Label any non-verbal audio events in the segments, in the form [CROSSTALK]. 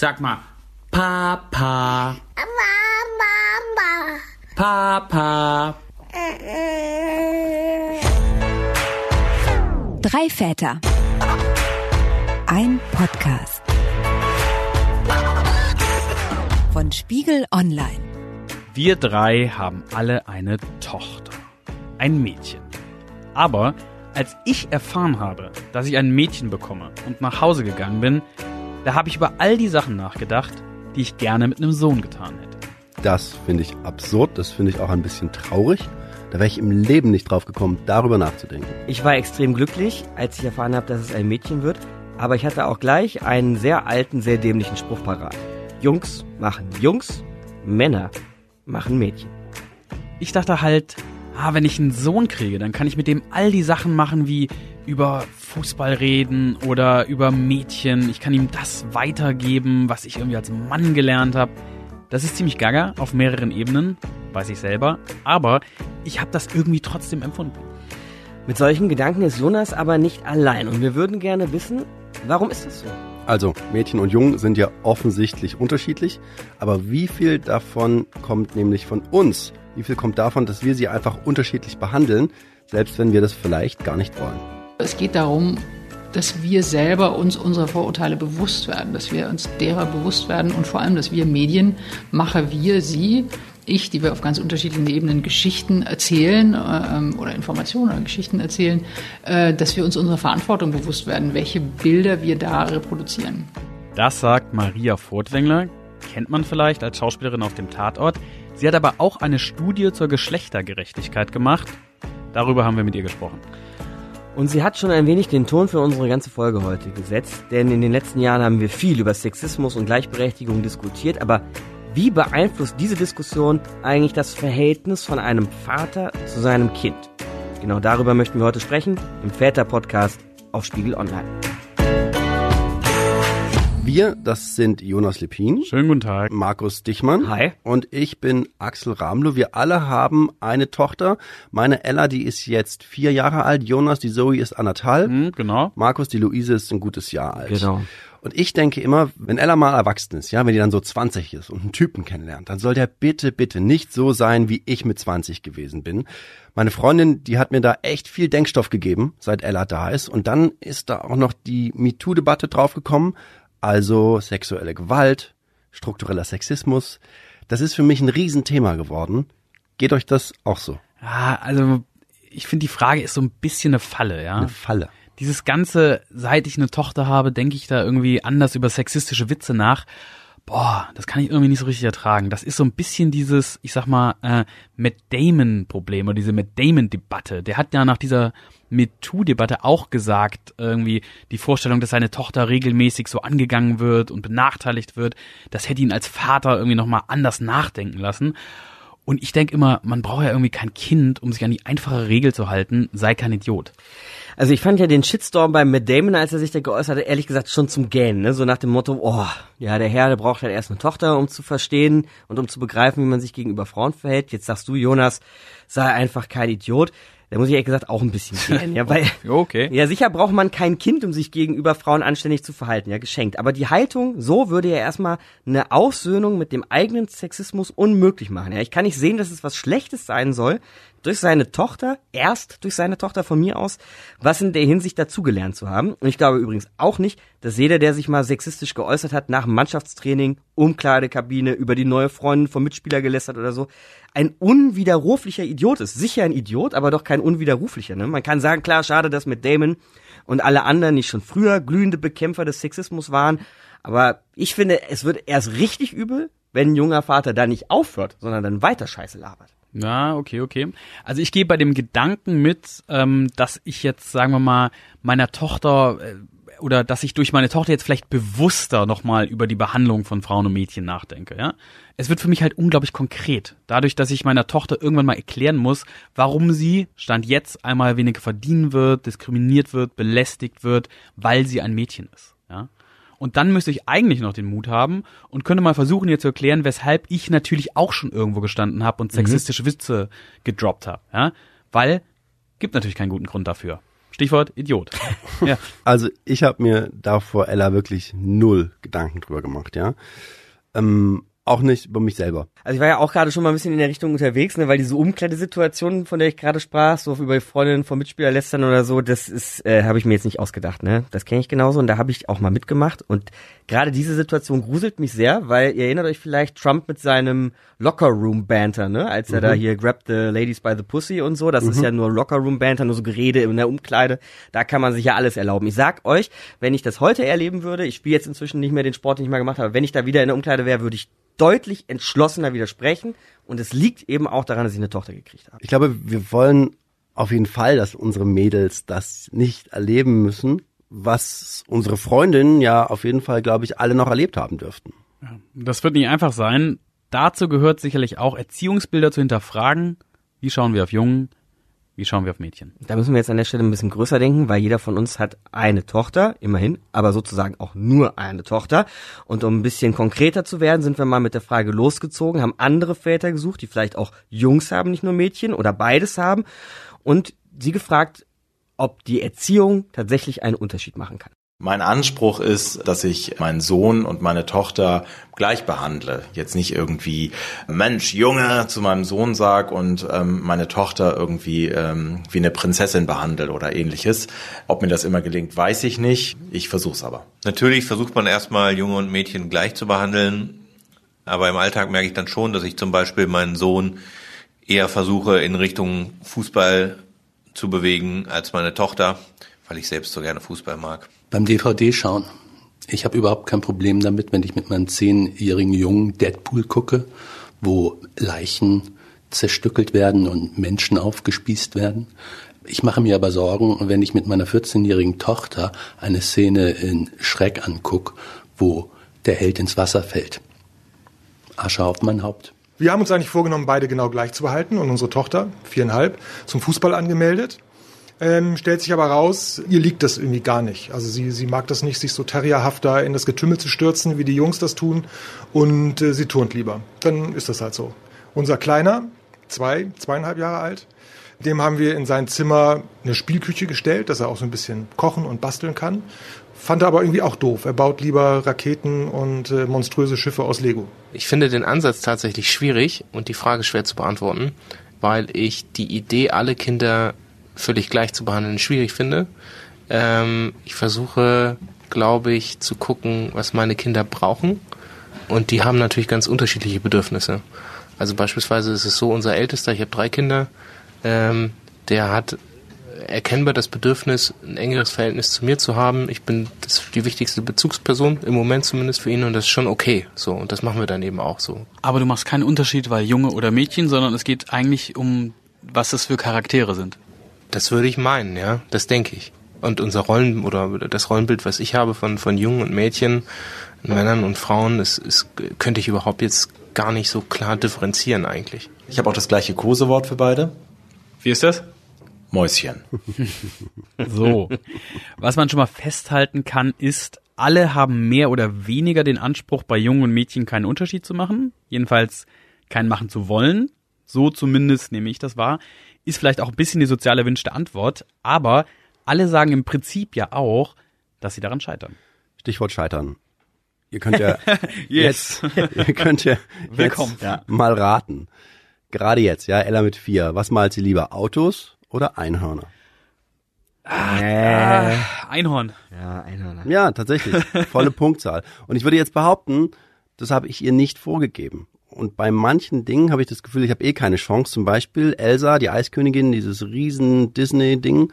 Sag mal, Papa, Mama. Papa. Drei Väter. Ein Podcast. Von Spiegel Online. Wir drei haben alle eine Tochter. Ein Mädchen. Aber als ich erfahren habe, dass ich ein Mädchen bekomme und nach Hause gegangen bin, da habe ich über all die Sachen nachgedacht, die ich gerne mit einem Sohn getan hätte. Das finde ich absurd, das finde ich auch ein bisschen traurig. Da wäre ich im Leben nicht drauf gekommen, darüber nachzudenken. Ich war extrem glücklich, als ich erfahren habe, dass es ein Mädchen wird. Aber ich hatte auch gleich einen sehr alten, sehr dämlichen Spruch parat. Jungs machen Jungs, Männer machen Mädchen. Ich dachte halt, ah, wenn ich einen Sohn kriege, dann kann ich mit dem all die Sachen machen wie über Fußball reden oder über Mädchen. Ich kann ihm das weitergeben, was ich irgendwie als Mann gelernt habe. Das ist ziemlich gaga auf mehreren Ebenen, weiß ich selber. Aber ich habe das irgendwie trotzdem empfunden. Mit solchen Gedanken ist Jonas aber nicht allein. Und wir würden gerne wissen, warum ist das so? Also, Mädchen und Jungen sind ja offensichtlich unterschiedlich, aber wie viel davon kommt nämlich von uns? Wie viel kommt davon, dass wir sie einfach unterschiedlich behandeln, selbst wenn wir das vielleicht gar nicht wollen? Es geht darum, dass wir selber uns unserer Vorurteile bewusst werden, dass wir uns derer bewusst werden und vor allem, dass wir Medienmacher, wir, sie, ich, die wir auf ganz unterschiedlichen Ebenen Geschichten erzählen ähm, oder Informationen oder Geschichten erzählen, äh, dass wir uns unserer Verantwortung bewusst werden, welche Bilder wir da reproduzieren. Das sagt Maria Furtwängler, kennt man vielleicht als Schauspielerin auf dem Tatort. Sie hat aber auch eine Studie zur Geschlechtergerechtigkeit gemacht. Darüber haben wir mit ihr gesprochen. Und sie hat schon ein wenig den Ton für unsere ganze Folge heute gesetzt, denn in den letzten Jahren haben wir viel über Sexismus und Gleichberechtigung diskutiert, aber wie beeinflusst diese Diskussion eigentlich das Verhältnis von einem Vater zu seinem Kind? Genau darüber möchten wir heute sprechen im Väter-Podcast auf Spiegel Online. Wir, das sind Jonas Lepin, Schönen guten Tag. Markus Dichmann Hi. und ich bin Axel Ramlow. Wir alle haben eine Tochter. Meine Ella, die ist jetzt vier Jahre alt. Jonas, die Zoe ist anderthalb. Hm, genau. Markus, die Luise ist ein gutes Jahr alt. Genau. Und ich denke immer, wenn Ella mal erwachsen ist, ja, wenn die dann so 20 ist und einen Typen kennenlernt, dann soll der bitte, bitte nicht so sein, wie ich mit 20 gewesen bin. Meine Freundin, die hat mir da echt viel Denkstoff gegeben, seit Ella da ist. Und dann ist da auch noch die MeToo-Debatte draufgekommen. Also sexuelle Gewalt, struktureller Sexismus. Das ist für mich ein Riesenthema geworden. Geht euch das auch so? Ja, also ich finde, die Frage ist so ein bisschen eine Falle, ja. Eine Falle. Dieses ganze, seit ich eine Tochter habe, denke ich da irgendwie anders über sexistische Witze nach. Boah, das kann ich irgendwie nicht so richtig ertragen. Das ist so ein bisschen dieses, ich sag mal, äh, Matt Damon-Problem oder diese Matt Damon-Debatte. Der hat ja nach dieser MeToo-Debatte auch gesagt, irgendwie die Vorstellung, dass seine Tochter regelmäßig so angegangen wird und benachteiligt wird, das hätte ihn als Vater irgendwie nochmal anders nachdenken lassen. Und ich denke immer, man braucht ja irgendwie kein Kind, um sich an die einfache Regel zu halten, sei kein Idiot. Also ich fand ja den Shitstorm bei Matt Damon, als er sich da geäußert hat, ehrlich gesagt schon zum Gähnen, ne? So nach dem Motto, oh, ja, der Herr, der braucht halt erst eine Tochter, um zu verstehen und um zu begreifen, wie man sich gegenüber Frauen verhält. Jetzt sagst du, Jonas, sei einfach kein Idiot. Da muss ich ehrlich gesagt auch ein bisschen [LAUGHS] gähnen, ja, weil, Okay. ja, sicher braucht man kein Kind, um sich gegenüber Frauen anständig zu verhalten, ja, geschenkt. Aber die Haltung, so würde ja erstmal eine Aussöhnung mit dem eigenen Sexismus unmöglich machen, ja. Ich kann nicht sehen, dass es was Schlechtes sein soll, durch seine Tochter, erst durch seine Tochter von mir aus, was in der Hinsicht dazugelernt zu haben. Und ich glaube übrigens auch nicht, dass jeder, der sich mal sexistisch geäußert hat, nach Mannschaftstraining, Umkleidekabine, über die neue Freundin vom Mitspieler gelästert oder so, ein unwiderruflicher Idiot ist. Sicher ein Idiot, aber doch kein unwiderruflicher. Ne? Man kann sagen, klar, schade, dass mit Damon und alle anderen nicht schon früher glühende Bekämpfer des Sexismus waren. Aber ich finde, es wird erst richtig übel, wenn ein junger Vater da nicht aufhört, sondern dann weiter Scheiße labert. Ja, okay, okay. Also ich gehe bei dem Gedanken mit, ähm, dass ich jetzt, sagen wir mal, meiner Tochter äh, oder dass ich durch meine Tochter jetzt vielleicht bewusster nochmal über die Behandlung von Frauen und Mädchen nachdenke, ja. Es wird für mich halt unglaublich konkret. Dadurch, dass ich meiner Tochter irgendwann mal erklären muss, warum sie, Stand jetzt, einmal weniger verdienen wird, diskriminiert wird, belästigt wird, weil sie ein Mädchen ist. Und dann müsste ich eigentlich noch den Mut haben und könnte mal versuchen, ihr zu erklären, weshalb ich natürlich auch schon irgendwo gestanden habe und sexistische Witze gedroppt habe. Ja? Weil gibt natürlich keinen guten Grund dafür. Stichwort Idiot. [LAUGHS] ja. Also ich habe mir da vor Ella wirklich null Gedanken drüber gemacht, ja. Ähm, auch nicht über mich selber. Also ich war ja auch gerade schon mal ein bisschen in der Richtung unterwegs, ne, weil diese Umkleidesituation, von der ich gerade sprach, so über die Freundinnen von Mitspieler lästern oder so, das ist, äh, habe ich mir jetzt nicht ausgedacht, ne? Das kenne ich genauso und da habe ich auch mal mitgemacht und gerade diese Situation gruselt mich sehr, weil ihr erinnert euch vielleicht Trump mit seinem Locker Room Banter, ne? Als er da hier grabbed the ladies by the pussy und so, das ist ja nur Locker Room Banter, nur so Gerede in der Umkleide, da kann man sich ja alles erlauben. Ich sag euch, wenn ich das heute erleben würde, ich spiele jetzt inzwischen nicht mehr den Sport, den ich mal gemacht habe, wenn ich da wieder in der Umkleide wäre, würde ich deutlich entschlossener widersprechen. Und es liegt eben auch daran, dass ich eine Tochter gekriegt habe. Ich glaube, wir wollen auf jeden Fall, dass unsere Mädels das nicht erleben müssen, was unsere Freundinnen ja auf jeden Fall, glaube ich, alle noch erlebt haben dürften. Das wird nicht einfach sein. Dazu gehört sicherlich auch Erziehungsbilder zu hinterfragen. Wie schauen wir auf Jungen? Wie schauen wir auf Mädchen? Da müssen wir jetzt an der Stelle ein bisschen größer denken, weil jeder von uns hat eine Tochter, immerhin, aber sozusagen auch nur eine Tochter. Und um ein bisschen konkreter zu werden, sind wir mal mit der Frage losgezogen, haben andere Väter gesucht, die vielleicht auch Jungs haben, nicht nur Mädchen oder beides haben. Und sie gefragt, ob die Erziehung tatsächlich einen Unterschied machen kann. Mein Anspruch ist, dass ich meinen Sohn und meine Tochter gleich behandle. Jetzt nicht irgendwie Mensch, Junge zu meinem Sohn sag und ähm, meine Tochter irgendwie ähm, wie eine Prinzessin behandle oder ähnliches. Ob mir das immer gelingt, weiß ich nicht. Ich versuch's aber. Natürlich versucht man erstmal Junge und Mädchen gleich zu behandeln, aber im Alltag merke ich dann schon, dass ich zum Beispiel meinen Sohn eher versuche in Richtung Fußball zu bewegen als meine Tochter, weil ich selbst so gerne Fußball mag. Beim DVD schauen. Ich habe überhaupt kein Problem damit, wenn ich mit meinem zehnjährigen Jungen Deadpool gucke, wo Leichen zerstückelt werden und Menschen aufgespießt werden. Ich mache mir aber Sorgen, wenn ich mit meiner 14-jährigen Tochter eine Szene in Schreck anguck, wo der Held ins Wasser fällt. Asche auf mein Haupt. Wir haben uns eigentlich vorgenommen, beide genau gleich zu behalten und unsere Tochter, viereinhalb, zum Fußball angemeldet. Ähm, stellt sich aber raus, ihr liegt das irgendwie gar nicht. Also sie, sie mag das nicht, sich so terrierhaft da in das Getümmel zu stürzen, wie die Jungs das tun. Und äh, sie turnt lieber. Dann ist das halt so. Unser Kleiner, zwei, zweieinhalb Jahre alt, dem haben wir in sein Zimmer eine Spielküche gestellt, dass er auch so ein bisschen kochen und basteln kann. Fand er aber irgendwie auch doof. Er baut lieber Raketen und äh, monströse Schiffe aus Lego. Ich finde den Ansatz tatsächlich schwierig und die Frage schwer zu beantworten, weil ich die Idee, alle Kinder völlig gleich zu behandeln, schwierig finde. Ähm, ich versuche, glaube ich, zu gucken, was meine Kinder brauchen. Und die haben natürlich ganz unterschiedliche Bedürfnisse. Also beispielsweise ist es so, unser Ältester, ich habe drei Kinder, ähm, der hat erkennbar das Bedürfnis, ein engeres Verhältnis zu mir zu haben. Ich bin die wichtigste Bezugsperson, im Moment zumindest für ihn, und das ist schon okay. So, und das machen wir dann eben auch so. Aber du machst keinen Unterschied, weil Junge oder Mädchen, sondern es geht eigentlich um, was das für Charaktere sind. Das würde ich meinen, ja, das denke ich. Und unser Rollen oder das Rollenbild, was ich habe von, von Jungen und Mädchen, Männern und Frauen, ist, ist, könnte ich überhaupt jetzt gar nicht so klar differenzieren eigentlich. Ich habe auch das gleiche Kosewort für beide. Wie ist das? Mäuschen. [LAUGHS] So. Was man schon mal festhalten kann, ist, alle haben mehr oder weniger den Anspruch, bei Jungen und Mädchen keinen Unterschied zu machen. Jedenfalls keinen machen zu wollen. So zumindest nehme ich das wahr. Ist vielleicht auch ein bisschen die sozial erwünschte Antwort. Aber alle sagen im Prinzip ja auch, dass sie daran scheitern. Stichwort scheitern. Ihr könnt ja Yes. [LAUGHS] jetzt, [LAUGHS] ihr könnt ja [LAUGHS] Willkommen. jetzt mal raten. Gerade jetzt, ja, Ella mit vier. Was malt sie lieber? Autos oder Einhörner? Äh, Einhorn. ja, Einhörner. Ja, tatsächlich. Volle Punktzahl. Und ich würde jetzt behaupten, das habe ich ihr nicht vorgegeben. Und bei manchen Dingen habe ich das Gefühl, ich habe eh keine Chance. Zum Beispiel Elsa, die Eiskönigin, dieses riesen Disney-Ding.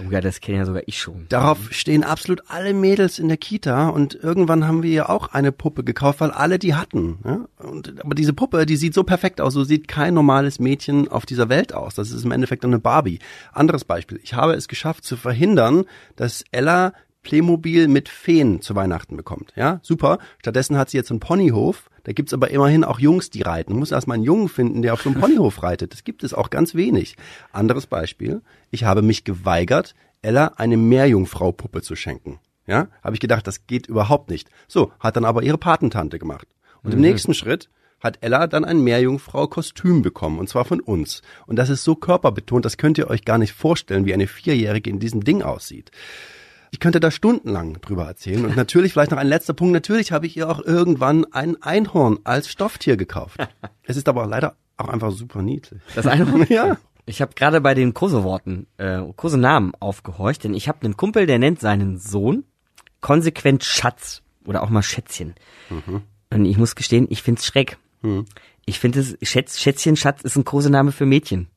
Oh ja, das kenne ja sogar ich schon. Darauf stehen absolut alle Mädels in der Kita und irgendwann haben wir ihr auch eine Puppe gekauft, weil alle die hatten. Ja? Und, aber diese Puppe, die sieht so perfekt aus, so sieht kein normales Mädchen auf dieser Welt aus. Das ist im Endeffekt eine Barbie. Anderes Beispiel. Ich habe es geschafft zu verhindern, dass Ella Playmobil mit Feen zu Weihnachten bekommt. Ja, super. Stattdessen hat sie jetzt einen Ponyhof. Da gibt's aber immerhin auch Jungs, die reiten. Man muss erstmal einen Jungen finden, der auf so einem [LAUGHS] Ponyhof reitet. Das gibt es auch ganz wenig. Anderes Beispiel. Ich habe mich geweigert, Ella eine Meerjungfrau-Puppe zu schenken. Ja, habe ich gedacht, das geht überhaupt nicht. So, hat dann aber ihre Patentante gemacht. Und im nächsten Schritt hat Ella dann ein Meerjungfrau-Kostüm bekommen, und zwar von uns. Und das ist so körperbetont, das könnt ihr euch gar nicht vorstellen, wie eine Vierjährige in diesem Ding aussieht. Ich könnte da stundenlang drüber erzählen. Und natürlich vielleicht noch ein letzter Punkt. Natürlich habe ich ihr auch irgendwann ein Einhorn als Stofftier gekauft. [LAUGHS] Es ist aber leider auch einfach super niedlich. Das Einhorn? [LAUGHS] Ja. Ich habe gerade bei den Koseworten, äh, Kosenamen aufgehorcht, denn ich habe einen Kumpel, der nennt seinen Sohn konsequent Schatz oder auch mal Schätzchen. Und ich muss gestehen, ich find's schreck. Ich finde es, Schätz, Schätzchen, Schatz ist ein Kosename für Mädchen.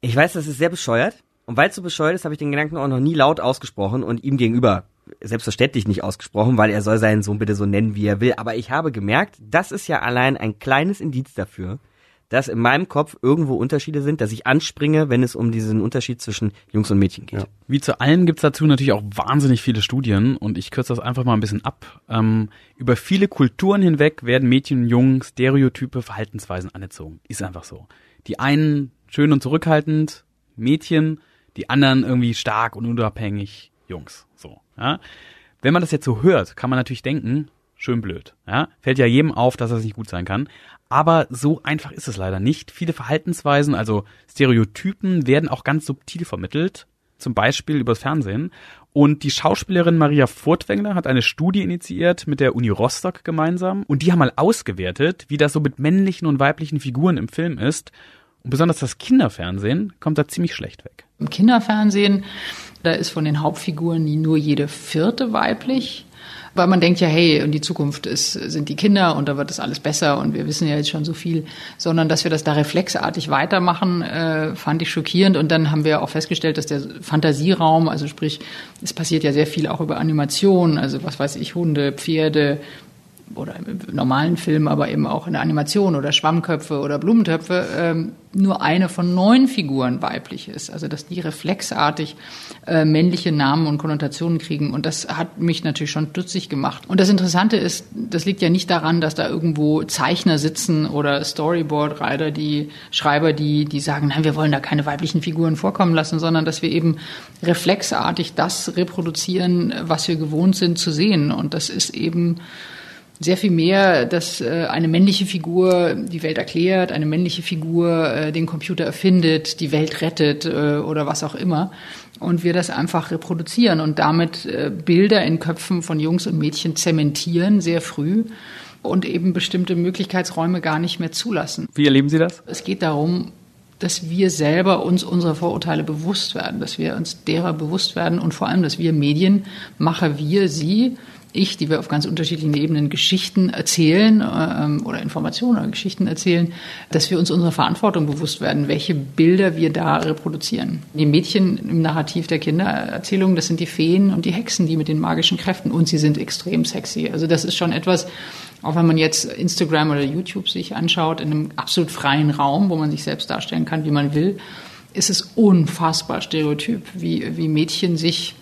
Ich weiß, das ist sehr bescheuert. Und weil es so bescheuert ist, habe ich den Gedanken auch noch nie laut ausgesprochen und ihm gegenüber selbstverständlich nicht ausgesprochen, weil er soll seinen Sohn bitte so nennen, wie er will. Aber ich habe gemerkt, das ist ja allein ein kleines Indiz dafür, dass in meinem Kopf irgendwo Unterschiede sind, dass ich anspringe, wenn es um diesen Unterschied zwischen Jungs und Mädchen geht. Wie zu allem gibt's dazu natürlich auch wahnsinnig viele Studien und ich kürze das einfach mal ein bisschen ab. Ähm, über viele Kulturen hinweg werden Mädchen und Jungen stereotype Verhaltensweisen anerzogen. Ist einfach so. Die einen schön und zurückhaltend, Mädchen, die anderen irgendwie stark und unabhängig, Jungs. So. Ja. Wenn man das jetzt so hört, kann man natürlich denken, schön blöd. Ja. Fällt ja jedem auf, dass das nicht gut sein kann. Aber so einfach ist es leider nicht. Viele Verhaltensweisen, also Stereotypen, werden auch ganz subtil vermittelt, zum Beispiel übers Fernsehen. Und die Schauspielerin Maria Furtwängler hat eine Studie initiiert mit der Uni Rostock gemeinsam. Und die haben mal ausgewertet, wie das so mit männlichen und weiblichen Figuren im Film ist. Und besonders das Kinderfernsehen kommt da ziemlich schlecht weg. Im Kinderfernsehen, da ist von den Hauptfiguren nie nur jede vierte weiblich. Weil man denkt ja, hey, und die Zukunft ist, sind die Kinder und da wird das alles besser und wir wissen ja jetzt schon so viel, sondern dass wir das da reflexartig weitermachen, äh, fand ich schockierend. Und dann haben wir auch festgestellt, dass der Fantasieraum, also sprich, es passiert ja sehr viel auch über Animation, also was weiß ich, Hunde, Pferde, oder im normalen Film, aber eben auch in der Animation oder Schwammköpfe oder Blumentöpfe, ähm, nur eine von neun Figuren weiblich ist. Also dass die reflexartig äh, männliche Namen und Konnotationen kriegen. Und das hat mich natürlich schon stutzig gemacht. Und das Interessante ist, das liegt ja nicht daran, dass da irgendwo Zeichner sitzen oder Storyboard-Reiter, die Schreiber, die, die sagen, nein, wir wollen da keine weiblichen Figuren vorkommen lassen, sondern dass wir eben reflexartig das reproduzieren, was wir gewohnt sind zu sehen. Und das ist eben sehr viel mehr, dass äh, eine männliche Figur die Welt erklärt, eine männliche Figur äh, den Computer erfindet, die Welt rettet äh, oder was auch immer. Und wir das einfach reproduzieren und damit äh, Bilder in Köpfen von Jungs und Mädchen zementieren, sehr früh und eben bestimmte Möglichkeitsräume gar nicht mehr zulassen. Wie erleben Sie das? Es geht darum, dass wir selber uns unserer Vorurteile bewusst werden, dass wir uns derer bewusst werden und vor allem, dass wir Medienmacher, wir, sie, ich, die wir auf ganz unterschiedlichen Ebenen Geschichten erzählen ähm, oder Informationen oder Geschichten erzählen, dass wir uns unserer Verantwortung bewusst werden, welche Bilder wir da reproduzieren. Die Mädchen im Narrativ der Kindererzählung, das sind die Feen und die Hexen, die mit den magischen Kräften und sie sind extrem sexy. Also das ist schon etwas, auch wenn man jetzt Instagram oder YouTube sich anschaut, in einem absolut freien Raum, wo man sich selbst darstellen kann, wie man will, ist es unfassbar stereotyp, wie, wie Mädchen sich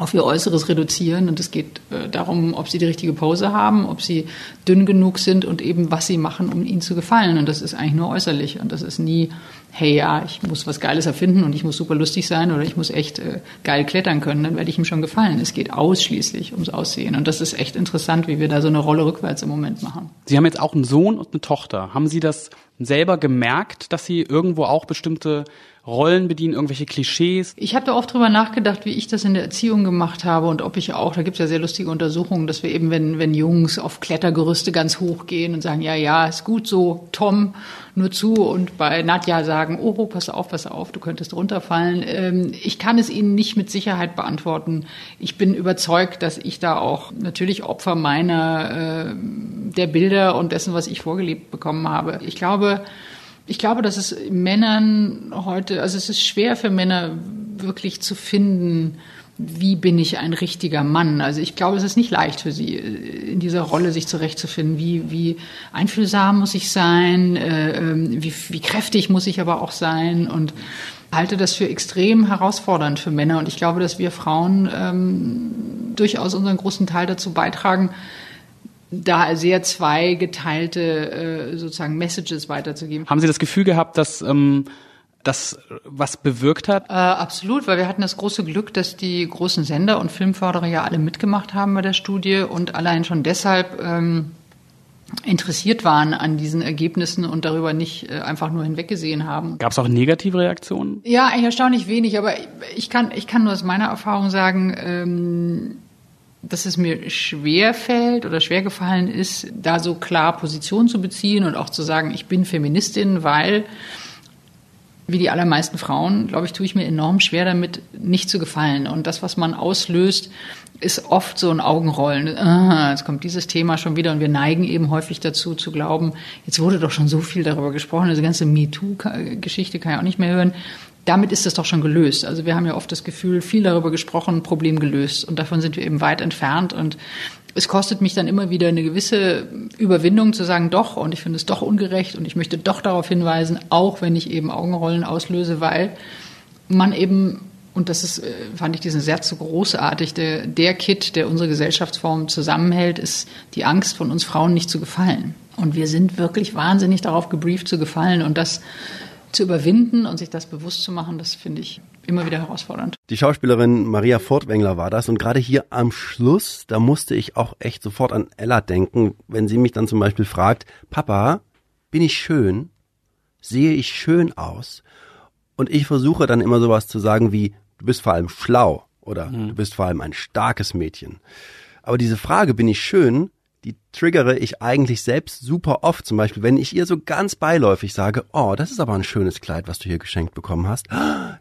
auf ihr Äußeres reduzieren. Und es geht äh, darum, ob sie die richtige Pose haben, ob sie dünn genug sind und eben was sie machen, um ihnen zu gefallen. Und das ist eigentlich nur äußerlich. Und das ist nie, hey ja, ich muss was Geiles erfinden und ich muss super lustig sein oder ich muss echt äh, geil klettern können, dann werde ich ihm schon gefallen. Es geht ausschließlich ums Aussehen. Und das ist echt interessant, wie wir da so eine Rolle rückwärts im Moment machen. Sie haben jetzt auch einen Sohn und eine Tochter. Haben Sie das selber gemerkt, dass Sie irgendwo auch bestimmte Rollen bedienen, irgendwelche Klischees? Ich habe da oft drüber nachgedacht, wie ich das in der Erziehung gemacht habe und ob ich auch, da gibt es ja sehr lustige Untersuchungen, dass wir eben, wenn, wenn Jungs auf Klettergerüste ganz hoch gehen und sagen, ja, ja, ist gut so, Tom, nur zu und bei Nadja sagen, oh, pass auf, pass auf, du könntest runterfallen. Ähm, ich kann es Ihnen nicht mit Sicherheit beantworten. Ich bin überzeugt, dass ich da auch natürlich Opfer meiner, äh, der Bilder und dessen, was ich vorgelebt bekommen habe. Ich glaube, ich glaube, dass es Männern heute, also es ist schwer für Männer wirklich zu finden, wie bin ich ein richtiger Mann? Also ich glaube, es ist nicht leicht für sie, in dieser Rolle sich zurechtzufinden. Wie, wie einfühlsam muss ich sein? Äh, ähm, wie, wie kräftig muss ich aber auch sein? Und halte das für extrem herausfordernd für Männer. Und ich glaube, dass wir Frauen ähm, durchaus unseren großen Teil dazu beitragen, da sehr zweigeteilte äh, sozusagen Messages weiterzugeben. Haben Sie das Gefühl gehabt, dass ähm, das was bewirkt hat? Äh, absolut, weil wir hatten das große Glück, dass die großen Sender und Filmförderer ja alle mitgemacht haben bei der Studie und allein schon deshalb ähm, interessiert waren an diesen Ergebnissen und darüber nicht äh, einfach nur hinweggesehen haben. Gab es auch negative Reaktionen? Ja, eigentlich erstaunlich wenig, aber ich kann, ich kann nur aus meiner Erfahrung sagen, ähm, dass es mir schwer fällt oder schwer gefallen ist, da so klar Position zu beziehen und auch zu sagen, ich bin Feministin, weil wie die allermeisten Frauen, glaube ich, tue ich mir enorm schwer damit, nicht zu gefallen. Und das, was man auslöst, ist oft so ein Augenrollen. Ah, jetzt kommt dieses Thema schon wieder und wir neigen eben häufig dazu zu glauben, jetzt wurde doch schon so viel darüber gesprochen, diese ganze MeToo-Geschichte kann ich auch nicht mehr hören. Damit ist das doch schon gelöst. Also wir haben ja oft das Gefühl, viel darüber gesprochen, Problem gelöst. Und davon sind wir eben weit entfernt. Und es kostet mich dann immer wieder eine gewisse Überwindung zu sagen, doch, und ich finde es doch ungerecht und ich möchte doch darauf hinweisen, auch wenn ich eben Augenrollen auslöse, weil man eben, und das ist, äh, fand ich diesen Satz so großartig, der, der Kit, der unsere Gesellschaftsform zusammenhält, ist die Angst von uns Frauen nicht zu gefallen. Und wir sind wirklich wahnsinnig darauf gebrieft zu gefallen und das zu überwinden und sich das bewusst zu machen, das finde ich immer wieder herausfordernd. Die Schauspielerin Maria Fortwängler war das und gerade hier am Schluss, da musste ich auch echt sofort an Ella denken, wenn sie mich dann zum Beispiel fragt, Papa, bin ich schön? Sehe ich schön aus? Und ich versuche dann immer sowas zu sagen wie, du bist vor allem schlau oder mhm. du bist vor allem ein starkes Mädchen. Aber diese Frage, bin ich schön, die triggere ich eigentlich selbst super oft. Zum Beispiel, wenn ich ihr so ganz beiläufig sage, oh, das ist aber ein schönes Kleid, was du hier geschenkt bekommen hast.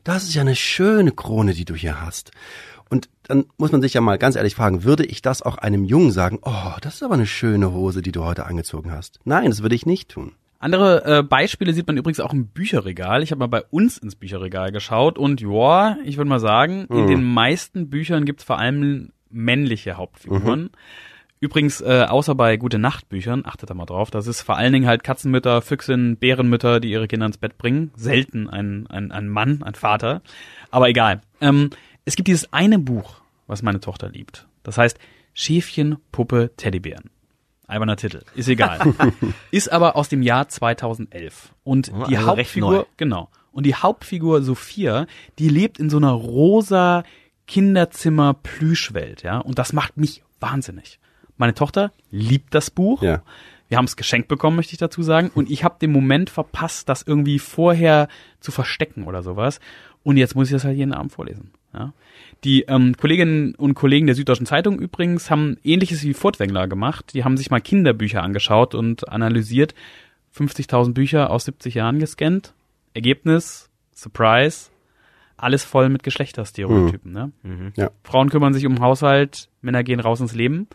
Das ist ja eine schöne Krone, die du hier hast. Und dann muss man sich ja mal ganz ehrlich fragen, würde ich das auch einem Jungen sagen, oh, das ist aber eine schöne Hose, die du heute angezogen hast? Nein, das würde ich nicht tun. Andere äh, Beispiele sieht man übrigens auch im Bücherregal. Ich habe mal bei uns ins Bücherregal geschaut und ja, ich würde mal sagen, mhm. in den meisten Büchern gibt's vor allem männliche Hauptfiguren. Mhm. Übrigens, äh, außer bei gute Nachtbüchern, achtet da mal drauf, das ist vor allen Dingen halt Katzenmütter, Füchsin, Bärenmütter, die ihre Kinder ins Bett bringen. Selten ein, ein, ein Mann, ein Vater. Aber egal. Ähm, es gibt dieses eine Buch, was meine Tochter liebt. Das heißt Schäfchen, Puppe, Teddybären. Alberner Titel. Ist egal. [LAUGHS] ist aber aus dem Jahr 2011. Und Oh, die also Hauptfigur, genau. Und die Hauptfigur Sophia, die lebt in so einer rosa Kinderzimmer Plüschwelt, ja. Und das macht mich wahnsinnig. Meine Tochter liebt das Buch. Ja. Wir haben es geschenkt bekommen, möchte ich dazu sagen. Und ich habe den Moment verpasst, das irgendwie vorher zu verstecken oder sowas. Und jetzt muss ich das halt jeden Abend vorlesen. Ja. Die ähm, Kolleginnen und Kollegen der Süddeutschen Zeitung übrigens haben ähnliches wie Furtwängler gemacht. Die haben sich mal Kinderbücher angeschaut und analysiert. 50.000 Bücher aus 70 Jahren gescannt. Ergebnis, Surprise, alles voll mit Geschlechterstereotypen. Ne? Ja. Frauen kümmern sich um den Haushalt, Männer gehen raus ins Leben.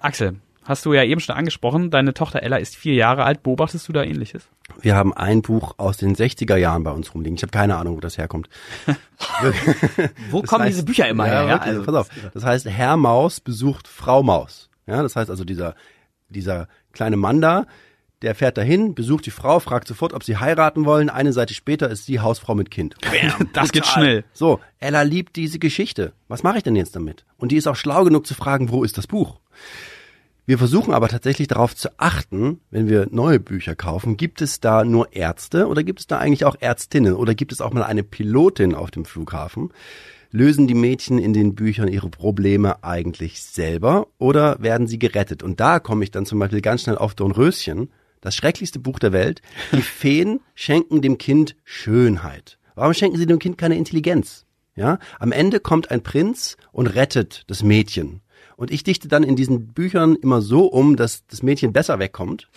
Axel, hast du ja eben schon angesprochen, deine Tochter Ella ist vier Jahre alt. Beobachtest du da ähnliches? Wir haben ein Buch aus den 60er Jahren bei uns rumliegen. Ich habe keine Ahnung, wo das herkommt. [LAUGHS] Wo Das kommen heißt- diese Bücher immer her? Ja, also, pass auf. Das heißt, Herr Maus besucht Frau Maus. Ja, das heißt also dieser, dieser kleine Mann da, der fährt dahin, besucht die Frau, fragt sofort, ob sie heiraten wollen. Eine Seite später ist sie Hausfrau mit Kind. Das [LAUGHS] geht schnell. So, Ella liebt diese Geschichte. Was mache ich denn jetzt damit? Und die ist auch schlau genug zu fragen, wo ist das Buch? Wir versuchen aber tatsächlich darauf zu achten, wenn wir neue Bücher kaufen, gibt es da nur Ärzte oder gibt es da eigentlich auch Ärztinnen oder gibt es auch mal eine Pilotin auf dem Flughafen? Lösen die Mädchen in den Büchern ihre Probleme eigentlich selber oder werden sie gerettet? Und da komme ich dann zum Beispiel ganz schnell auf Dornröschen, das schrecklichste Buch der Welt. Die [LAUGHS] Feen schenken dem Kind Schönheit. Warum schenken sie dem Kind keine Intelligenz? Ja, am Ende kommt ein Prinz und rettet das Mädchen. Und ich dichte dann in diesen Büchern immer so um, dass das Mädchen besser wegkommt.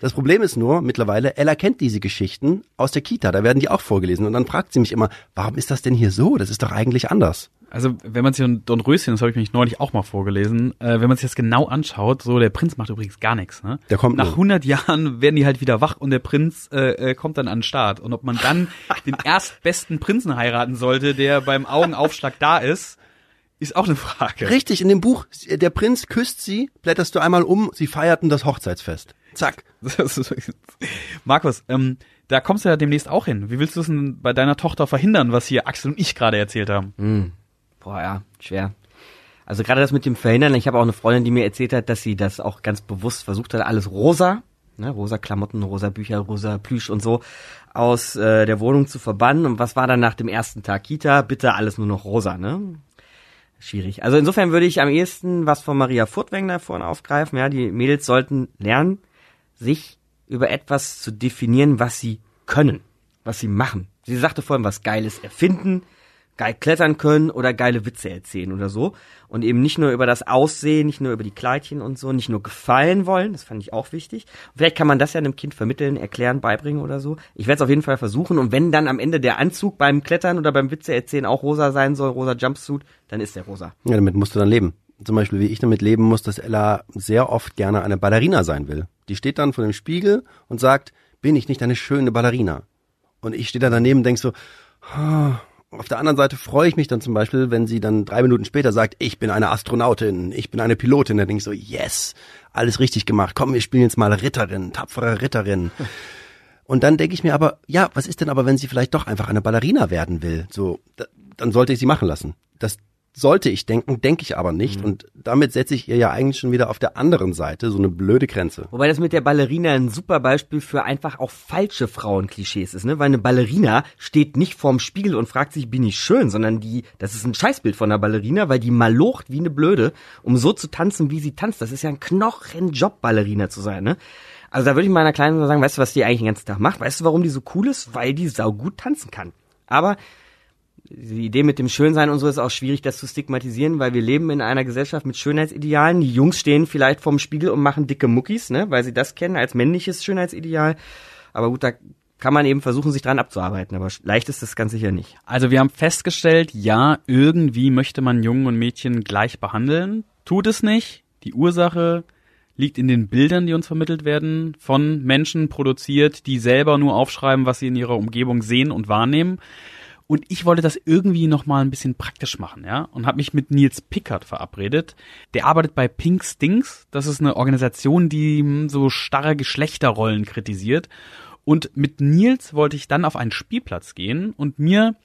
Das Problem ist nur, mittlerweile, Ella kennt diese Geschichten aus der Kita, da werden die auch vorgelesen. Und dann fragt sie mich immer, warum ist das denn hier so? Das ist doch eigentlich anders. Also, wenn man sich Don Röschen, das habe ich mich neulich auch mal vorgelesen, äh, wenn man sich das genau anschaut, so der Prinz macht übrigens gar nichts. Ne? Der kommt Nach nur. 100 Jahren werden die halt wieder wach und der Prinz äh, äh, kommt dann an den Start. Und ob man dann [LAUGHS] den erstbesten Prinzen heiraten sollte, der beim Augenaufschlag da ist, ist auch eine Frage. Richtig, in dem Buch, der Prinz küsst sie, blätterst du einmal um, sie feierten das Hochzeitsfest. Zack. [LAUGHS] Markus, ähm, da kommst du ja demnächst auch hin. Wie willst du es denn bei deiner Tochter verhindern, was hier Axel und ich gerade erzählt haben? Boah, ja, schwer. Also gerade das mit dem Verhindern, ich habe auch eine Freundin, die mir erzählt hat, dass sie das auch ganz bewusst versucht hat, alles rosa, ne, rosa Klamotten, rosa Bücher, rosa Plüsch und so aus äh, der Wohnung zu verbannen. Und was war dann nach dem ersten Tag Kita? Bitte alles nur noch rosa, ne? Schwierig. Also insofern würde ich am ehesten was von Maria Furtwängler vorhin aufgreifen. Ja, die Mädels sollten lernen, sich über etwas zu definieren, was sie können, was sie machen. Sie sagte vorhin was Geiles erfinden, geil klettern können oder geile Witze erzählen oder so. Und eben nicht nur über das Aussehen, nicht nur über die Kleidchen und so, nicht nur gefallen wollen, das fand ich auch wichtig. Vielleicht kann man das ja einem Kind vermitteln, erklären, beibringen oder so. Ich werde es auf jeden Fall versuchen. Und wenn dann am Ende der Anzug beim Klettern oder beim Witze erzählen auch rosa sein soll, rosa Jumpsuit, dann ist der rosa. Ja, damit musst du dann leben. Zum Beispiel, wie ich damit leben muss, dass Ella sehr oft gerne eine Ballerina sein will. Die steht dann vor dem Spiegel und sagt, bin ich nicht eine schöne Ballerina? Und ich stehe da daneben und denk so, ah. Auf der anderen Seite freue ich mich dann zum Beispiel, wenn sie dann drei Minuten später sagt, ich bin eine Astronautin, ich bin eine Pilotin, dann denk ich so, yes, alles richtig gemacht, komm, wir spielen jetzt mal Ritterin, tapfere Ritterin. [LAUGHS] Und dann denke ich mir aber, ja, was ist denn aber, wenn sie vielleicht doch einfach eine Ballerina werden will? So, da, dann sollte ich sie machen lassen. Das sollte ich denken, denke ich aber nicht. Und damit setze ich ihr ja eigentlich schon wieder auf der anderen Seite so eine blöde Grenze. Wobei das mit der Ballerina ein super Beispiel für einfach auch falsche Frauenklischees ist, ne? Weil eine Ballerina steht nicht vorm Spiegel und fragt sich, bin ich schön, sondern die, das ist ein Scheißbild von einer Ballerina, weil die malocht wie eine Blöde, um so zu tanzen, wie sie tanzt. Das ist ja ein Knochenjob, Ballerina zu sein, ne? Also da würde ich meiner Kleinen sagen, weißt du, was die eigentlich den ganzen Tag macht? Weißt du, warum die so cool ist? Weil die saugut tanzen kann. Aber die Idee mit dem Schönsein und so ist auch schwierig, das zu stigmatisieren, weil wir leben in einer Gesellschaft mit Schönheitsidealen. Die Jungs stehen vielleicht vorm Spiegel und machen dicke Muckis, ne, weil sie das kennen als männliches Schönheitsideal. Aber gut, da kann man eben versuchen, sich dran abzuarbeiten. Aber leicht ist das ganz sicher nicht. Also wir haben festgestellt, ja, irgendwie möchte man Jungen und Mädchen gleich behandeln. Tut es nicht. Die Ursache liegt in den Bildern, die uns vermittelt werden, von Menschen produziert, die selber nur aufschreiben, was sie in ihrer Umgebung sehen und wahrnehmen. Und ich wollte das irgendwie noch mal ein bisschen praktisch machen, ja, und habe mich mit Nils Pickard verabredet. Der arbeitet bei Pink Stings. Das ist eine Organisation, die hm, so starre Geschlechterrollen kritisiert. Und mit Nils wollte ich dann auf einen Spielplatz gehen und mir,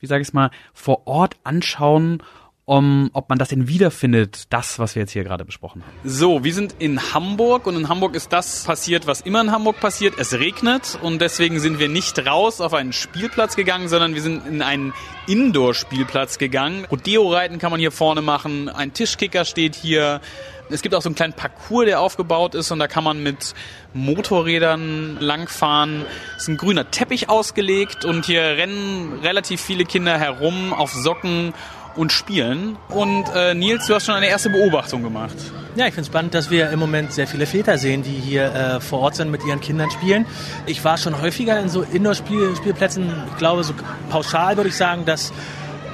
wie sage ich mal, vor Ort anschauen, um, ob man das denn wiederfindet, das, was wir jetzt hier gerade besprochen haben. So, wir sind in Hamburg und in Hamburg ist das passiert, was immer in Hamburg passiert. Es regnet und deswegen sind wir nicht raus auf einen Spielplatz gegangen, sondern wir sind in einen Indoor-Spielplatz gegangen. Rodeo-Reiten kann man hier vorne machen, ein Tischkicker steht hier. Es gibt auch so einen kleinen Parcours, der aufgebaut ist und da kann man mit Motorrädern langfahren. Es ist ein grüner Teppich ausgelegt und hier rennen relativ viele Kinder herum auf Socken und spielen. Und äh, Nils, du hast schon eine erste Beobachtung gemacht. Ja, ich finde es spannend, dass wir im Moment sehr viele Väter sehen, die hier äh, vor Ort sind, mit ihren Kindern spielen. Ich war schon häufiger in so Indoor-Spielplätzen. Ich glaube, so pauschal würde ich sagen, dass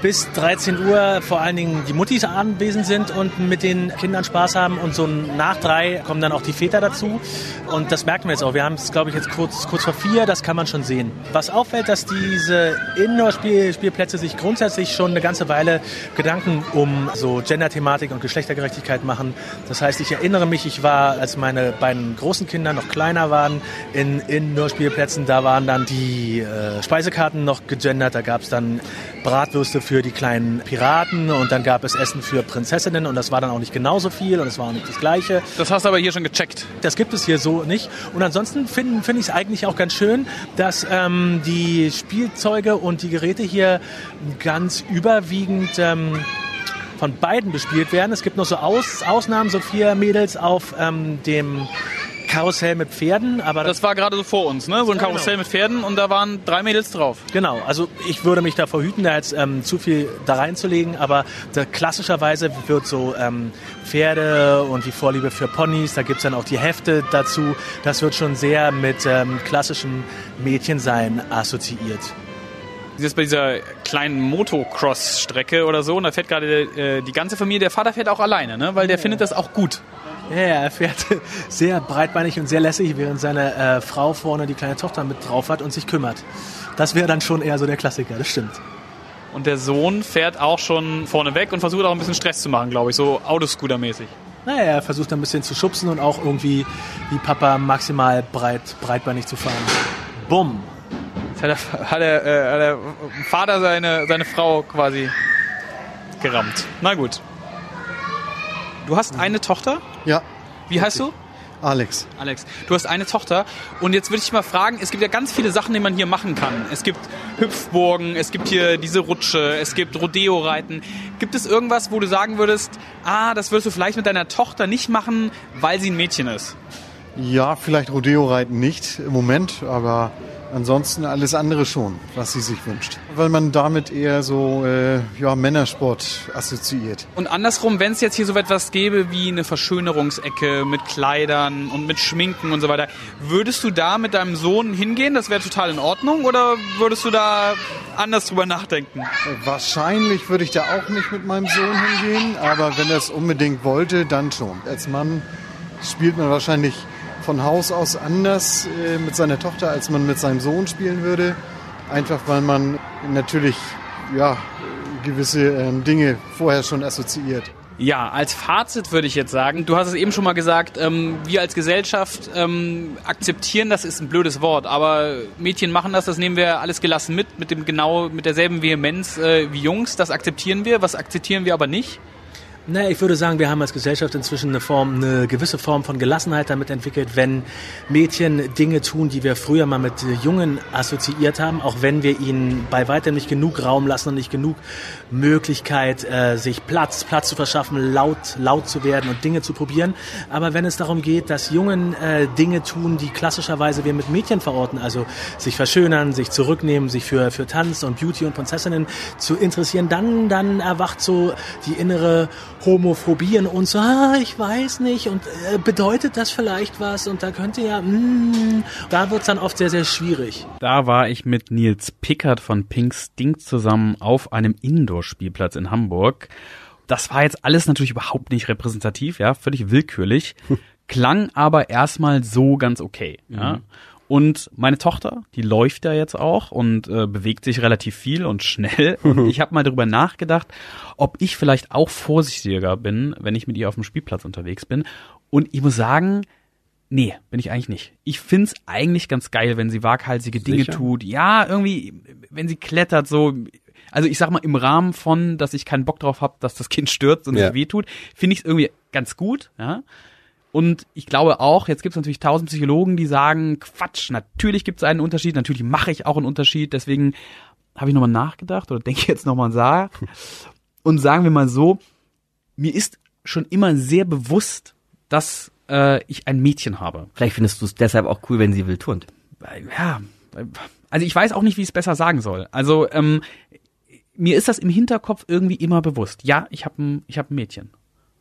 bis 13 Uhr vor allen Dingen die Muttis anwesend sind und mit den Kindern Spaß haben und so nach drei kommen dann auch die Väter dazu und das merken wir jetzt auch. Wir haben es, glaube ich, jetzt kurz, kurz vor vier, das kann man schon sehen. Was auffällt, dass diese Indoor-Spielplätze sich grundsätzlich schon eine ganze Weile Gedanken um so Gender-Thematik und Geschlechtergerechtigkeit machen. Das heißt, ich erinnere mich, ich war, als meine beiden großen Kinder noch kleiner waren, in Indoor-Spielplätzen, da waren dann die äh, Speisekarten noch gegendert, da gab es dann Bratwürste für die kleinen Piraten und dann gab es Essen für Prinzessinnen und das war dann auch nicht genauso viel und es war auch nicht das Gleiche. Das hast du aber hier schon gecheckt. Das gibt es hier so nicht. Und ansonsten finde find ich es eigentlich auch ganz schön, dass ähm, die Spielzeuge und die Geräte hier ganz überwiegend ähm, von beiden bespielt werden. Es gibt noch so Aus Ausnahmen, so vier Mädels auf ähm, dem Karussell mit Pferden, aber das war gerade so vor uns, ne? So ein Karussell mit Pferden und da waren drei Mädels drauf. Genau, also ich würde mich davor hüten, da jetzt ähm, zu viel da reinzulegen, aber da, klassischerweise wird so ähm, Pferde und die Vorliebe für Ponys, da gibt's dann auch die Hefte dazu, das wird schon sehr mit ähm, klassischem Mädchensein assoziiert. Sie ist bei dieser kleinen Motocross-Strecke oder so und da fährt gerade äh, die ganze Familie, der Vater fährt auch alleine, ne? Weil der findet das auch gut. Ja, er fährt [LAUGHS] sehr breitbeinig und sehr lässig, während seine äh, Frau vorne die kleine Tochter mit drauf hat und sich kümmert. Das wäre dann schon eher so der Klassiker, das stimmt. Und der Sohn fährt auch schon vorne weg und versucht auch ein bisschen Stress zu machen, glaube ich, so Autoscooter-mäßig. Naja, er versucht ein bisschen zu schubsen und auch irgendwie wie Papa maximal breit, breitbeinig zu fahren. Bumm. Hat der, hat der, äh, hat der Vater seine, seine Frau quasi gerammt. Na gut. Du hast eine Tochter? Ja. Wie heißt du? Alex. Alex, du hast eine Tochter und jetzt würde ich mal fragen, es gibt ja ganz viele Sachen, die man hier machen kann. Es gibt Hüpfburgen, es gibt hier diese Rutsche, es gibt Rodeo-Reiten. Gibt es irgendwas, wo du sagen würdest, ah, das würdest du vielleicht mit deiner Tochter nicht machen, weil sie ein Mädchen ist? Ja, vielleicht Rodeo-Reiten nicht im Moment, aber ansonsten alles andere schon, was sie sich wünscht. Weil man damit eher so äh, ja, Männersport assoziiert. Und andersrum, wenn es jetzt hier so etwas gäbe wie eine Verschönerungsecke mit Kleidern und mit Schminken und so weiter, würdest du da mit deinem Sohn hingehen? Das wäre total in Ordnung oder würdest du da anders drüber nachdenken? Wahrscheinlich würde ich da auch nicht mit meinem Sohn hingehen, aber wenn er es unbedingt wollte, dann schon. Als Mann spielt man wahrscheinlich von Haus aus anders äh, mit seiner Tochter, als man mit seinem Sohn spielen würde. Einfach weil man natürlich ja, gewisse ähm, Dinge vorher schon assoziiert. Ja, als Fazit würde ich jetzt sagen, du hast es eben schon mal gesagt, ähm, wir als Gesellschaft ähm, akzeptieren, das ist ein blödes Wort, aber Mädchen machen das, das nehmen wir alles gelassen mit, mit dem genau, mit derselben Vehemenz äh, wie Jungs, das akzeptieren wir, was akzeptieren wir aber nicht? Naja, ich würde sagen, wir haben als Gesellschaft inzwischen eine Form, eine gewisse Form von Gelassenheit damit entwickelt, wenn Mädchen Dinge tun, die wir früher mal mit Jungen assoziiert haben, auch wenn wir ihnen bei weitem nicht genug Raum lassen und nicht genug Möglichkeit, äh, sich Platz, Platz zu verschaffen, laut, laut zu werden und Dinge zu probieren. Aber wenn es darum geht, dass Jungen äh, Dinge tun, die klassischerweise wir mit Mädchen verorten, also sich verschönern, sich zurücknehmen, sich für, für Tanz und Beauty und Prinzessinnen zu interessieren, dann, dann erwacht so die innere Homophobie in uns, ah, ich weiß nicht, und äh, bedeutet das vielleicht was? Und da könnte ja, mm, da wird's dann oft sehr, sehr schwierig. Da war ich mit Nils Pickert von Pink Stink zusammen auf einem Indoor-Spielplatz in Hamburg. Das war jetzt alles natürlich überhaupt nicht repräsentativ, ja, völlig willkürlich, [LAUGHS] klang aber erstmal so ganz okay, ja. Und meine Tochter, die läuft ja jetzt auch und äh, bewegt sich relativ viel und schnell. Und [LAUGHS] ich habe mal darüber nachgedacht, ob ich vielleicht auch vorsichtiger bin, wenn ich mit ihr auf dem Spielplatz unterwegs bin. Und ich muss sagen, nee, bin ich eigentlich nicht. Ich find's eigentlich ganz geil, wenn sie waghalsige Dinge Sicher? tut. Ja, irgendwie, wenn sie klettert, so. Also ich sag mal, im Rahmen von, dass ich keinen Bock drauf habe, dass das Kind stürzt und Ja. sich wehtut, finde ich es irgendwie ganz gut, ja. Und ich glaube auch, jetzt gibt es natürlich tausend Psychologen, die sagen, Quatsch, natürlich gibt es einen Unterschied, natürlich mache ich auch einen Unterschied, deswegen habe ich nochmal nachgedacht oder denke [LAUGHS] jetzt nochmal nach. Und sagen wir mal so, mir ist schon immer sehr bewusst, dass äh, ich ein Mädchen habe. Vielleicht findest du es deshalb auch cool, wenn sie will turnt. Ja, also ich weiß auch nicht, wie ich es besser sagen soll. Also ähm, mir ist das im Hinterkopf irgendwie immer bewusst. Ja, ich habe ein, ich hab ein Mädchen.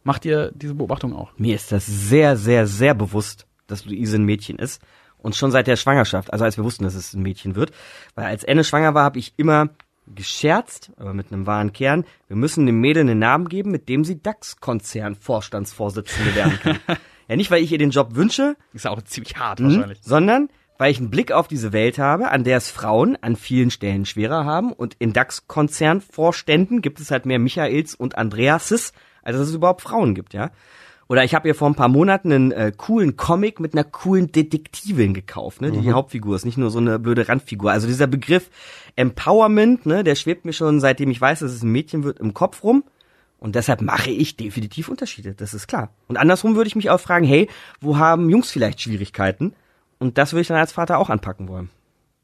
Macht ihr diese Beobachtung auch? Mir ist das sehr, sehr, sehr bewusst, dass Luise ein Mädchen ist. Und schon seit der Schwangerschaft, also als wir wussten, dass es ein Mädchen wird. Weil als Enne schwanger war, habe ich immer gescherzt, aber mit einem wahren Kern, wir müssen dem Mädel einen Namen geben, mit dem sie DAX-Konzern-Vorstandsvorsitzende werden kann. [LAUGHS] ja, nicht, weil ich ihr den Job wünsche, Ist auch ziemlich hart Mhm. wahrscheinlich. sondern weil ich einen Blick auf diese Welt habe, an der es Frauen an vielen Stellen schwerer haben und in DAX-Konzernvorständen gibt es halt mehr Michaels und Andreases, als dass es überhaupt Frauen gibt, ja. Oder ich habe ihr vor ein paar Monaten einen äh, coolen Comic mit einer coolen Detektivin gekauft, ne, die die Hauptfigur ist, nicht nur so eine blöde Randfigur. Also dieser Begriff Empowerment, ne, der schwebt mir schon seitdem ich weiß, dass es ein Mädchen wird im Kopf rum. Und deshalb mache ich definitiv Unterschiede, das ist klar. Und andersrum würde ich mich auch fragen, hey, wo haben Jungs vielleicht Schwierigkeiten? Und das würde ich dann als Vater auch anpacken wollen.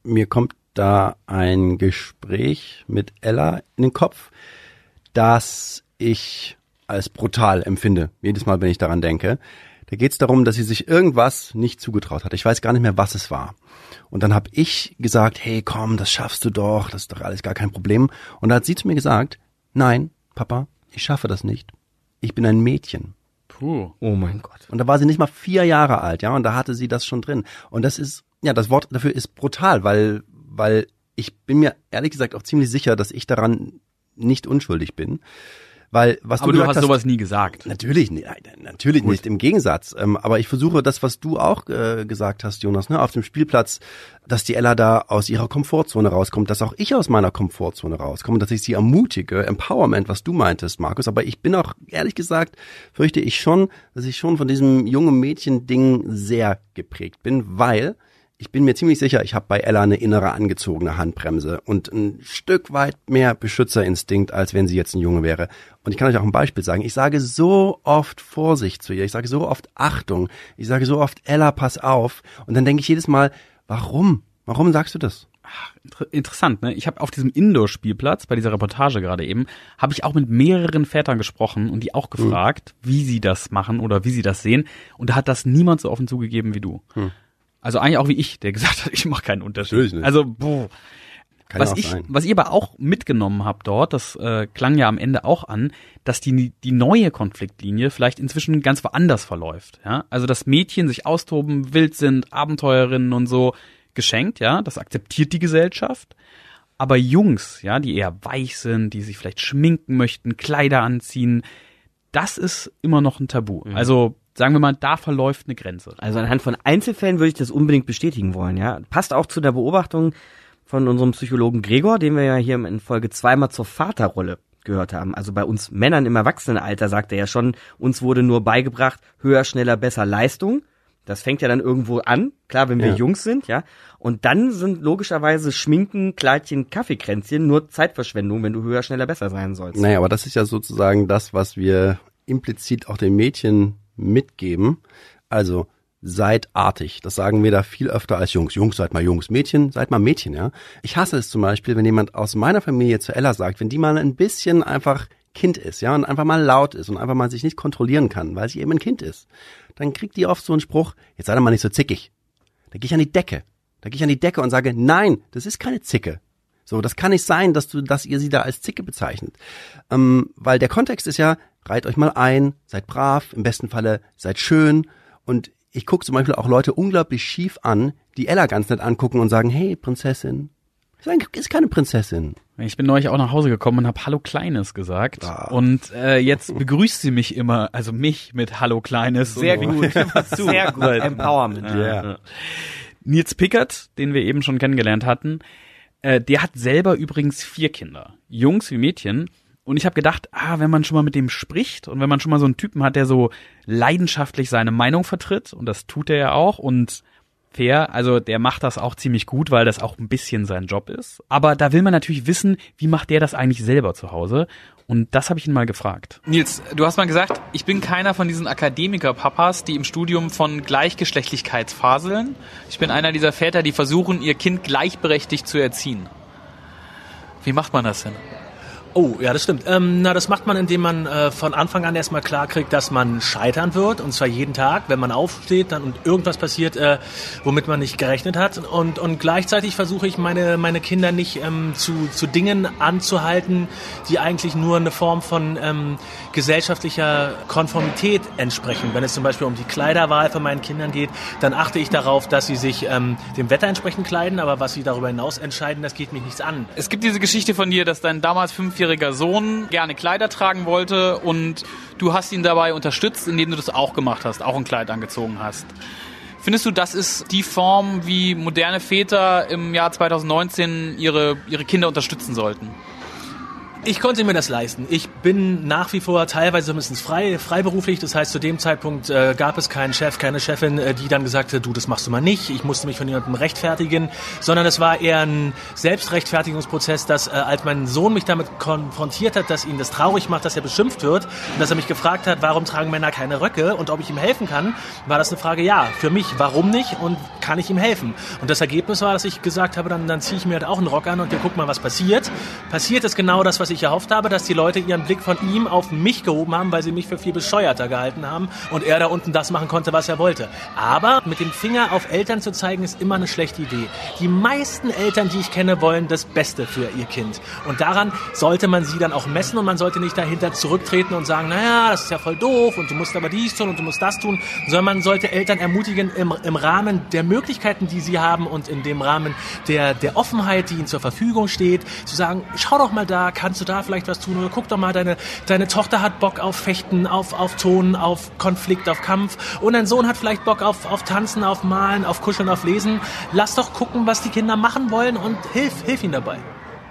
mir kommt da ein Gespräch mit Ella in den Kopf, das ich als brutal empfinde, jedes Mal, wenn ich daran denke. Da geht es darum, dass sie sich irgendwas nicht zugetraut hat. Ich weiß gar nicht mehr, was es war. Und dann habe ich gesagt, hey, komm, das schaffst du doch, das ist doch alles gar kein Problem. Und da hat sie zu mir gesagt, nein, Papa, ich schaffe das nicht. Ich bin ein Mädchen. Puh. Oh mein Gott. Und da war sie nicht mal vier Jahre alt, ja, und da hatte sie das schon drin. Und das ist, ja, das Wort dafür ist brutal, weil, weil ich bin mir ehrlich gesagt auch ziemlich sicher, dass ich daran nicht unschuldig bin. Weil, was Aber du du gesagt hast sowas nie gesagt. Natürlich nicht, natürlich nicht, im Gegensatz. Ähm, aber ich versuche das, was du auch äh, gesagt hast, Jonas, ne, auf dem Spielplatz, dass die Ella da aus ihrer Komfortzone rauskommt, dass auch ich aus meiner Komfortzone rauskomme, dass ich sie ermutige, Empowerment, was du meintest, Markus. Aber ich bin auch, ehrlich gesagt, fürchte ich schon, dass ich schon von diesem jungen Mädchen-Ding sehr geprägt bin, weil ich bin mir ziemlich sicher, ich habe bei Ella eine innere angezogene Handbremse und ein Stück weit mehr Beschützerinstinkt, als wenn sie jetzt ein Junge wäre. Und ich kann euch auch ein Beispiel sagen. Ich sage so oft Vorsicht zu ihr. Ich sage so oft Achtung. Ich sage so oft Ella, pass auf. Und dann denke ich jedes Mal, warum? Warum sagst du das? Inter interessant, ne? Ich habe auf diesem Indoor-Spielplatz bei dieser Reportage gerade eben habe ich auch mit mehreren Vätern gesprochen und die auch gefragt, Hm. wie sie das machen oder wie sie das sehen und da hat das niemand so offen zugegeben wie du. Hm. Also eigentlich auch wie ich, der gesagt hat, [LAUGHS] ich mache keinen Unterschied. Natürlich nicht. Also boah. Kann was ich, sein. was ihr aber auch mitgenommen habt dort, das äh, klang ja am Ende auch an, dass die die neue Konfliktlinie vielleicht inzwischen ganz woanders verläuft. Ja, also dass Mädchen sich austoben, wild sind, Abenteuerinnen und so geschenkt. Ja, das akzeptiert die Gesellschaft. Aber Jungs, ja, die eher weich sind, die sich vielleicht schminken möchten, Kleider anziehen, das ist immer noch ein Tabu. Also sagen wir mal, da verläuft eine Grenze. Also anhand von Einzelfällen würde ich das unbedingt bestätigen wollen, ja. Passt auch zu der Beobachtung von unserem Psychologen Gregor, den wir ja hier in Folge zweimal zur Vaterrolle gehört haben. Also bei uns Männern im Erwachsenenalter sagt er ja schon, uns wurde nur beigebracht, höher, schneller, besser Leistung. Das fängt ja dann irgendwo an, klar, wenn wir Ja. Jungs sind, ja. Und dann sind logischerweise Schminken, Kleidchen, Kaffeekränzchen nur Zeitverschwendung, wenn du höher, schneller, besser sein sollst. Naja, aber das ist ja sozusagen das, was wir implizit auch den Mädchen mitgeben. Also seid artig. Das sagen wir da viel öfter als Jungs. Jungs, seid mal Jungs. Mädchen, seid mal Mädchen, ja. Ich hasse es zum Beispiel, wenn jemand aus meiner Familie zu Ella sagt, wenn die mal ein bisschen einfach Kind ist, ja, und einfach mal laut ist und einfach mal sich nicht kontrollieren kann, weil sie eben ein Kind ist, dann kriegt die oft so einen Spruch, jetzt sei doch mal nicht so zickig. Da gehe ich an die Decke. Da gehe ich an die Decke und sage, nein, das ist keine Zicke. So, das kann nicht sein, dass du, dass ihr sie da als Zicke bezeichnet. Ähm, weil der Kontext ist ja, reiht euch mal ein, seid brav, im besten Falle seid schön. Und ich gucke zum Beispiel auch Leute unglaublich schief an, die Ella ganz nett angucken und sagen, hey, Prinzessin. Ist keine Prinzessin. Ich bin neulich auch nach Hause gekommen und habe Hallo Kleines gesagt. Und äh, jetzt begrüßt sie mich immer, also mich mit Hallo Kleines. Sehr und gut. [LAUGHS] Sehr gut. Empowerment. Ja. Nils Pickert, den wir eben schon kennengelernt hatten, äh, der hat selber übrigens vier Kinder. Jungs wie Mädchen. Und ich habe gedacht, ah, wenn man schon mal mit dem spricht und wenn man schon mal so einen Typen hat, der so leidenschaftlich seine Meinung vertritt, und das tut er ja auch, und fair, also der macht das auch ziemlich gut, weil das auch ein bisschen sein Job ist. Aber da will man natürlich wissen, wie macht der das eigentlich selber zu Hause? Und das habe ich ihn mal gefragt. Nils, du hast mal gesagt, ich bin keiner von diesen Akademiker-Papas, die im Studium von Gleichgeschlechtlichkeit faseln. Ich bin einer dieser Väter, die versuchen, ihr Kind gleichberechtigt zu erziehen. Wie macht man das denn? Oh, ja, das stimmt. Ähm, na, das macht man, indem man äh, von Anfang an erstmal klar kriegt, dass man scheitern wird. Und zwar jeden Tag, wenn man aufsteht dann und irgendwas passiert, äh, womit man nicht gerechnet hat. Und, und gleichzeitig versuche ich meine, meine Kinder nicht ähm, zu, zu Dingen anzuhalten, die eigentlich nur eine Form von ähm, gesellschaftlicher Konformität entsprechen. Wenn es zum Beispiel um die Kleiderwahl von meinen Kindern geht, dann achte ich darauf, dass sie sich ähm, dem Wetter entsprechend kleiden. Aber was sie darüber hinaus entscheiden, das geht mich nichts an. Es gibt diese Geschichte von dir, dass dein damals fünfjähriger Sohn gerne Kleider tragen wollte und du hast ihn dabei unterstützt, indem du das auch gemacht hast, auch ein Kleid angezogen hast. Findest du, das ist die Form, wie moderne Väter im Jahr 2019 ihre, ihre Kinder unterstützen sollten? Ich konnte mir das leisten. Ich bin nach wie vor teilweise mindestens frei, freiberuflich. Das heißt, zu dem Zeitpunkt äh, gab es keinen Chef, keine Chefin, äh, die dann gesagt hat, du, das machst du mal nicht. Ich musste mich von jemandem rechtfertigen, sondern es war eher ein Selbstrechtfertigungsprozess, dass äh, als mein Sohn mich damit konfrontiert hat, dass ihn das traurig macht, dass er beschimpft wird und dass er mich gefragt hat, warum tragen Männer keine Röcke und ob ich ihm helfen kann, war das eine Frage, ja, für mich, warum nicht und kann ich ihm helfen? Und das Ergebnis war, dass ich gesagt habe, dann, dann ziehe ich mir halt auch einen Rock an und wir gucken mal, was passiert. Passiert ist genau das, was ich erhofft habe, dass die Leute ihren Blick von ihm auf mich gehoben haben, weil sie mich für viel bescheuerter gehalten haben und er da unten das machen konnte, was er wollte. Aber mit dem Finger auf Eltern zu zeigen, ist immer eine schlechte Idee. Die meisten Eltern, die ich kenne, wollen das Beste für ihr Kind. Und daran sollte man sie dann auch messen und man sollte nicht dahinter zurücktreten und sagen, naja, das ist ja voll doof und du musst aber dies tun und du musst das tun, sondern man sollte Eltern ermutigen, im, im Rahmen der Möglichkeiten, die sie haben und in dem Rahmen der, der Offenheit, die ihnen zur Verfügung steht, zu sagen, schau doch mal da, kannst du da vielleicht was tun oder guck doch mal, deine, deine Tochter hat Bock auf Fechten, auf, auf Ton, auf Konflikt, auf Kampf und dein Sohn hat vielleicht Bock auf, auf Tanzen, auf Malen, auf Kuscheln, auf Lesen. Lass doch gucken, was die Kinder machen wollen und hilf, hilf ihnen dabei.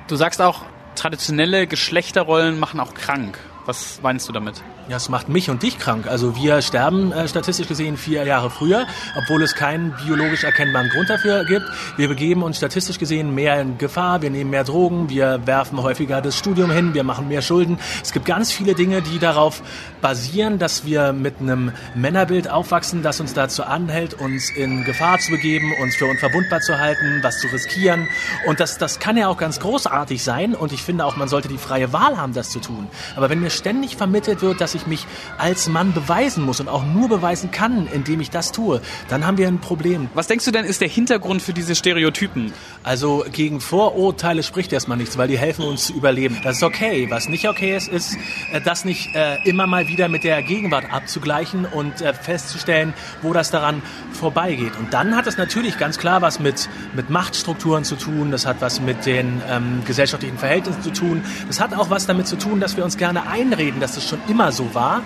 Du sagst auch, traditionelle Geschlechterrollen machen auch krank. Was meinst du damit? Ja, es macht mich und dich krank. Also wir sterben äh, statistisch gesehen vier Jahre früher, obwohl es keinen biologisch erkennbaren Grund dafür gibt. Wir begeben uns statistisch gesehen mehr in Gefahr, wir nehmen mehr Drogen, wir werfen häufiger das Studium hin, wir machen mehr Schulden. Es gibt ganz viele Dinge, die darauf basieren, dass wir mit einem Männerbild aufwachsen, das uns dazu anhält, uns in Gefahr zu begeben, uns für unverwundbar zu halten, was zu riskieren. Und das, das kann ja auch ganz großartig sein. Und ich finde auch, man sollte die freie Wahl haben, das zu tun. Aber wenn mir ständig vermittelt wird, dass ich mich als Mann beweisen muss und auch nur beweisen kann, indem ich das tue, dann haben wir ein Problem. Was denkst du denn ist der Hintergrund für diese Stereotypen? Also gegen Vorurteile spricht erstmal nichts, weil die helfen uns zu überleben. Das ist okay. Was nicht okay ist, ist, äh, das nicht äh, immer mal wieder mit der Gegenwart abzugleichen und äh, festzustellen, wo das daran vorbeigeht. Und dann hat es natürlich ganz klar was mit, mit Machtstrukturen zu tun, das hat was mit den ähm, gesellschaftlichen Verhältnissen zu tun, das hat auch was damit zu tun, dass wir uns gerne einreden, dass es schon immer so war.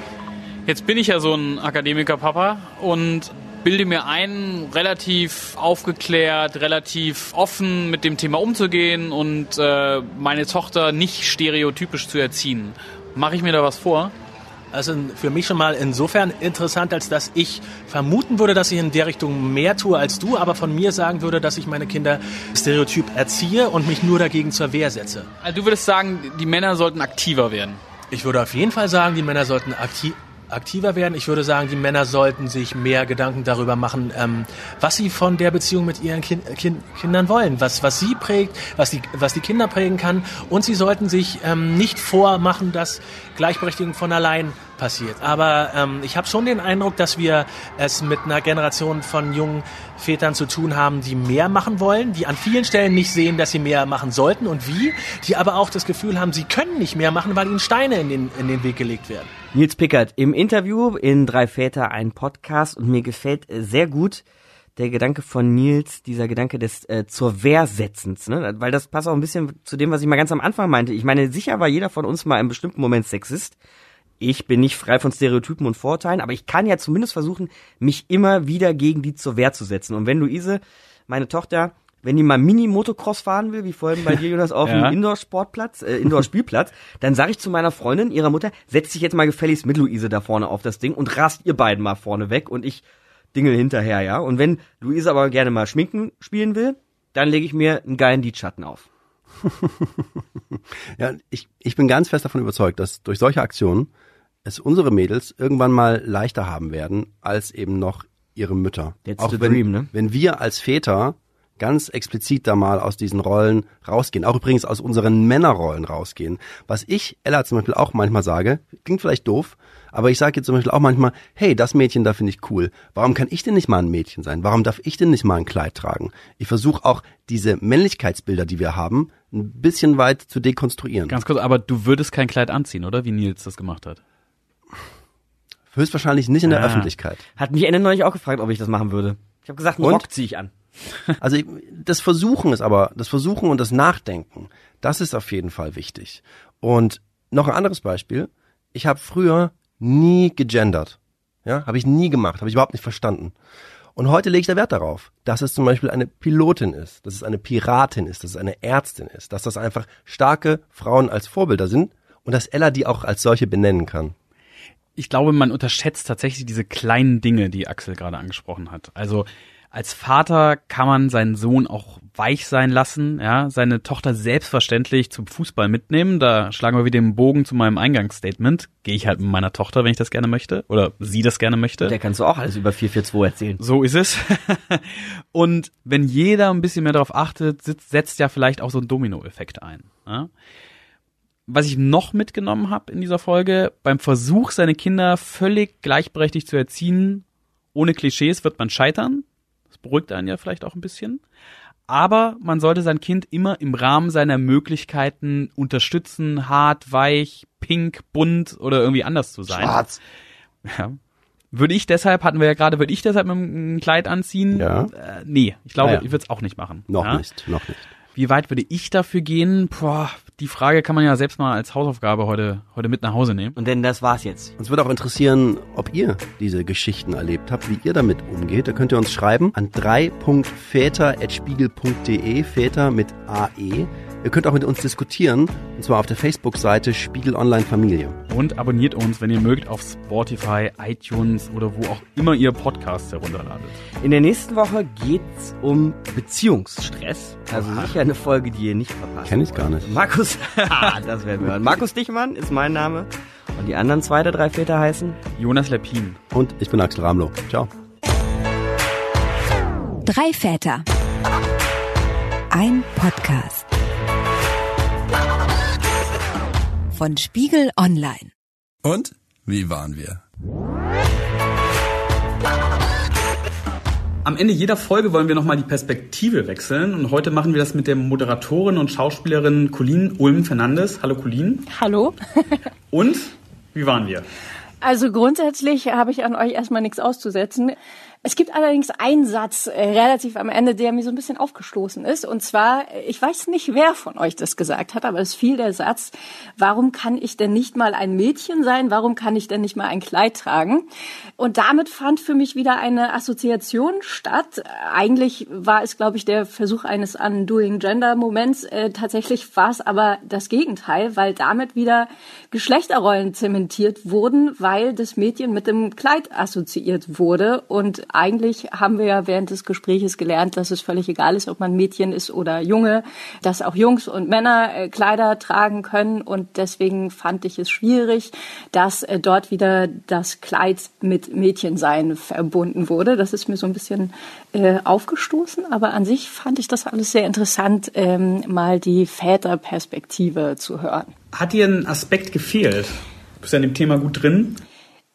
Jetzt bin ich ja so ein Akademiker-Papa und bilde mir ein, relativ aufgeklärt, relativ offen mit dem Thema umzugehen und äh, meine Tochter nicht stereotypisch zu erziehen. Mache ich mir da was vor? Also für mich schon mal insofern interessant, als dass ich vermuten würde, dass ich in der Richtung mehr tue als du, aber von mir sagen würde, dass ich meine Kinder stereotyp erziehe und mich nur dagegen zur Wehr setze. Also du würdest sagen, die Männer sollten aktiver werden. Ich würde auf jeden Fall sagen, die Männer sollten aktiv aktiver werden. Ich würde sagen, die Männer sollten sich mehr Gedanken darüber machen, ähm, was sie von der Beziehung mit ihren kind, kind, Kindern wollen, was, was sie prägt, was die, was die Kinder prägen kann. Und sie sollten sich ähm, nicht vormachen, dass Gleichberechtigung von allein passiert. Aber ähm, ich habe schon den Eindruck, dass wir es mit einer Generation von jungen Vätern zu tun haben, die mehr machen wollen, die an vielen Stellen nicht sehen, dass sie mehr machen sollten und wie, die aber auch das Gefühl haben, sie können nicht mehr machen, weil ihnen Steine in den, in den Weg gelegt werden. Nils Pickert im Interview in Drei Väter ein Podcast und mir gefällt sehr gut der Gedanke von Nils, dieser Gedanke des äh, zur Wehrsetzens, ne? weil das passt auch ein bisschen zu dem, was ich mal ganz am Anfang meinte. Ich meine, sicher war jeder von uns mal einem bestimmten Moment Sexist. Ich bin nicht frei von Stereotypen und Vorurteilen, aber ich kann ja zumindest versuchen, mich immer wieder gegen die zur Wehr zu setzen. Und wenn Luise, meine Tochter, wenn die mal Mini-Motocross fahren will, wie vorhin bei dir, [LAUGHS] Jonas, auf Ja. Indoor-Sportplatz, äh, Indoor-Spielplatz, dann sage ich zu meiner Freundin, ihrer Mutter, setz dich jetzt mal gefälligst mit Luise da vorne auf das Ding und rast ihr beiden mal vorne weg und ich dingel hinterher, ja. Und wenn Luise aber gerne mal Schminken spielen will, dann lege ich mir einen geilen Lidschatten auf. [LAUGHS] Ja, ich, ich bin ganz fest davon überzeugt, dass durch solche Aktionen es unsere Mädels irgendwann mal leichter haben werden, als eben noch ihre Mütter. That's auch the wenn, dream, ne? wenn wir als Väter ganz explizit da mal aus diesen Rollen rausgehen, auch übrigens aus unseren Männerrollen rausgehen. Was ich Ella zum Beispiel auch manchmal sage, klingt vielleicht doof, aber ich sage ihr zum Beispiel auch manchmal, hey, das Mädchen da finde ich cool. Warum kann ich denn nicht mal ein Mädchen sein? Warum darf ich denn nicht mal ein Kleid tragen? Ich versuche auch diese Männlichkeitsbilder, die wir haben, ein bisschen weit zu dekonstruieren. Ganz kurz, aber du würdest kein Kleid anziehen, oder? Wie Nils das gemacht hat. Höchstwahrscheinlich nicht in der Ah. Öffentlichkeit. Hat mich Ende neulich auch gefragt, ob ich das machen würde. Ich habe gesagt, einen Und? Rock ziehe ich an. [LAUGHS] Also ich- das Versuchen ist aber, das Versuchen und das Nachdenken, das ist auf jeden Fall wichtig. Und noch ein anderes Beispiel. Ich habe früher nie gegendert. Ja, habe ich nie gemacht, habe ich überhaupt nicht verstanden. Und heute lege ich da Wert darauf, dass es zum Beispiel eine Pilotin ist, dass es eine Piratin ist, dass es eine Ärztin ist, dass das einfach starke Frauen als Vorbilder sind und dass Ella die auch als solche benennen kann. Ich glaube, man unterschätzt tatsächlich diese kleinen Dinge, die Axel gerade angesprochen hat. Also als Vater kann man seinen Sohn auch weich sein lassen, ja, seine Tochter selbstverständlich zum Fußball mitnehmen. Da schlagen wir wieder den Bogen zu meinem Eingangsstatement. Gehe ich halt mit meiner Tochter, wenn ich das gerne möchte oder sie das gerne möchte. Der kannst du auch alles über 442 erzählen. So ist es. [LAUGHS] Und wenn jeder ein bisschen mehr darauf achtet, sitzt, setzt ja vielleicht auch so ein Dominoeffekt ein. Ja? Was ich noch mitgenommen habe in dieser Folge, beim Versuch, seine Kinder völlig gleichberechtigt zu erziehen, ohne Klischees wird man scheitern. Das beruhigt einen ja vielleicht auch ein bisschen. Aber man sollte sein Kind immer im Rahmen seiner Möglichkeiten unterstützen, hart, weich, pink, bunt oder irgendwie anders zu sein. Schwarz. Ja. Würde ich deshalb, hatten wir ja gerade, würde ich deshalb mit einem Kleid anziehen? Ja. Äh, nee, ich glaube, Ah ja. ich würde es auch nicht machen. Noch ja? nicht, noch nicht. Wie weit würde ich dafür gehen? Boah, die Frage kann man ja selbst mal als Hausaufgabe heute, heute mit nach Hause nehmen. Und denn das war's jetzt. Uns würde auch interessieren, ob ihr diese Geschichten erlebt habt, wie ihr damit umgeht. Da könnt ihr uns schreiben an 3.väter.spiegel.de, Väter mit AE. Ihr könnt auch mit uns diskutieren, und zwar auf der Facebook-Seite Spiegel Online Familie. Und abonniert uns, wenn ihr mögt, auf Spotify, iTunes oder wo auch immer ihr Podcasts herunterladet. In der nächsten Woche geht's um Beziehungsstress. Also sicher eine Folge, die ihr nicht verpasst. Kenn ich gar nicht. Markus, [LAUGHS] ah, das werden wir hören. Markus Dichmann ist mein Name. Und die anderen zwei der drei Väter heißen? Jonas Lepin. Und ich bin Axel Ramlow. Ciao. Drei Väter. Ein Podcast. Von Spiegel Online. Und wie waren wir? Am Ende jeder Folge wollen wir nochmal die Perspektive wechseln und heute machen wir das mit der Moderatorin und Schauspielerin Colleen Ulm Fernandes. Hallo Colleen. Hallo. [LAUGHS] Und wie waren wir? Also grundsätzlich habe ich an euch erstmal nichts auszusetzen. Es gibt allerdings einen Satz äh, relativ am Ende, der mir so ein bisschen aufgestoßen ist. Und zwar, ich weiß nicht, wer von euch das gesagt hat, aber es fiel der Satz, warum kann ich denn nicht mal ein Mädchen sein? Warum kann ich denn nicht mal ein Kleid tragen? Und damit fand für mich wieder eine Assoziation statt. Eigentlich war es, glaube ich, der Versuch eines Undoing Gender Moments. Äh, tatsächlich war es aber das Gegenteil, weil damit wieder Geschlechterrollen zementiert wurden, weil das Mädchen mit dem Kleid assoziiert wurde. Und eigentlich haben wir ja während des Gespräches gelernt, dass es völlig egal ist, ob man Mädchen ist oder Junge, dass auch Jungs und Männer äh, Kleider tragen können. Und deswegen fand ich es schwierig, dass äh, dort wieder das Kleid mit Mädchensein verbunden wurde. Das ist mir so ein bisschen äh, aufgestoßen. Aber an sich fand ich das alles sehr interessant, ähm, mal die Väterperspektive zu hören. Hat dir ein Aspekt gefehlt? Du bist ja in dem Thema gut drin.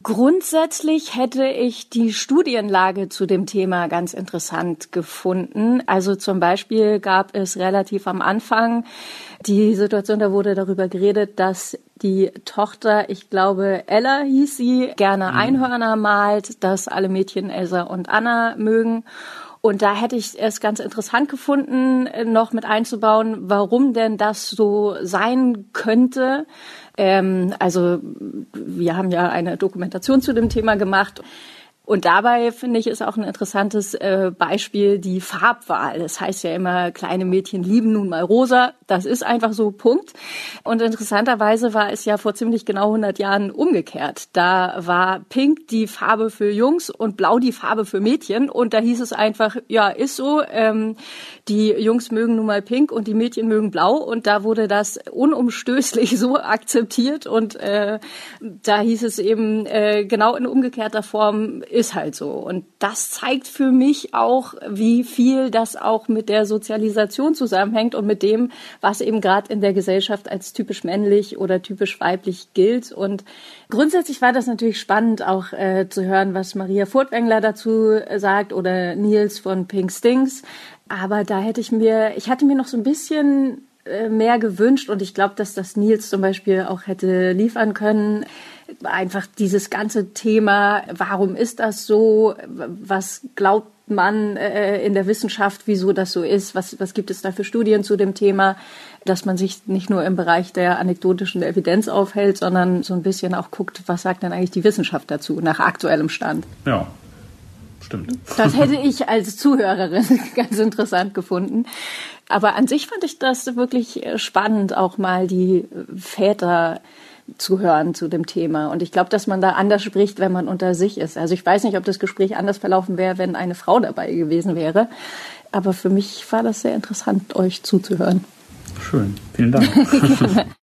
Grundsätzlich hätte ich die Studienlage zu dem Thema ganz interessant gefunden. Also zum Beispiel gab es relativ am Anfang die Situation, da wurde darüber geredet, dass die Tochter, ich glaube Ella hieß sie, gerne Einhörner malt, dass alle Mädchen Elsa und Anna mögen. Und da hätte ich es ganz interessant gefunden, noch mit einzubauen, warum denn das so sein könnte. Ähm, also wir haben ja eine Dokumentation zu dem Thema gemacht. Und dabei finde ich ist auch ein interessantes äh, Beispiel die Farbwahl. Das heißt ja immer, kleine Mädchen lieben nun mal rosa. Das ist einfach so, Punkt. Und interessanterweise war es ja vor ziemlich genau 100 Jahren umgekehrt. Da war Pink die Farbe für Jungs und Blau die Farbe für Mädchen. Und da hieß es einfach, ja, ist so, ähm, die Jungs mögen nun mal Pink und die Mädchen mögen Blau. Und da wurde das unumstößlich [LAUGHS] so akzeptiert. Und äh, da hieß es eben äh, genau in umgekehrter Form, ist halt so. Und das zeigt für mich auch, wie viel das auch mit der Sozialisation zusammenhängt und mit dem, was eben gerade in der Gesellschaft als typisch männlich oder typisch weiblich gilt. Und grundsätzlich war das natürlich spannend, auch äh, zu hören, was Maria Furtwängler dazu sagt oder Nils von Pink Stings. Aber da hätte ich mir, ich hatte mir noch so ein bisschen äh, mehr gewünscht und ich glaube, dass das Nils zum Beispiel auch hätte liefern können einfach dieses ganze Thema, warum ist das so, was glaubt man äh, in der Wissenschaft, wieso das so ist, was, was gibt es da für Studien zu dem Thema, dass man sich nicht nur im Bereich der anekdotischen Evidenz aufhält, sondern so ein bisschen auch guckt, was sagt denn eigentlich die Wissenschaft dazu nach aktuellem Stand. Ja, stimmt. Das hätte ich als Zuhörerin [LAUGHS] ganz interessant gefunden. Aber an sich fand ich das wirklich spannend, auch mal die Väter zu hören zu dem Thema. Und ich glaube, dass man da anders spricht, wenn man unter sich ist. Also ich weiß nicht, ob das Gespräch anders verlaufen wäre, wenn eine Frau dabei gewesen wäre. Aber für mich war das sehr interessant, euch zuzuhören. Schön. Vielen Dank. [LAUGHS]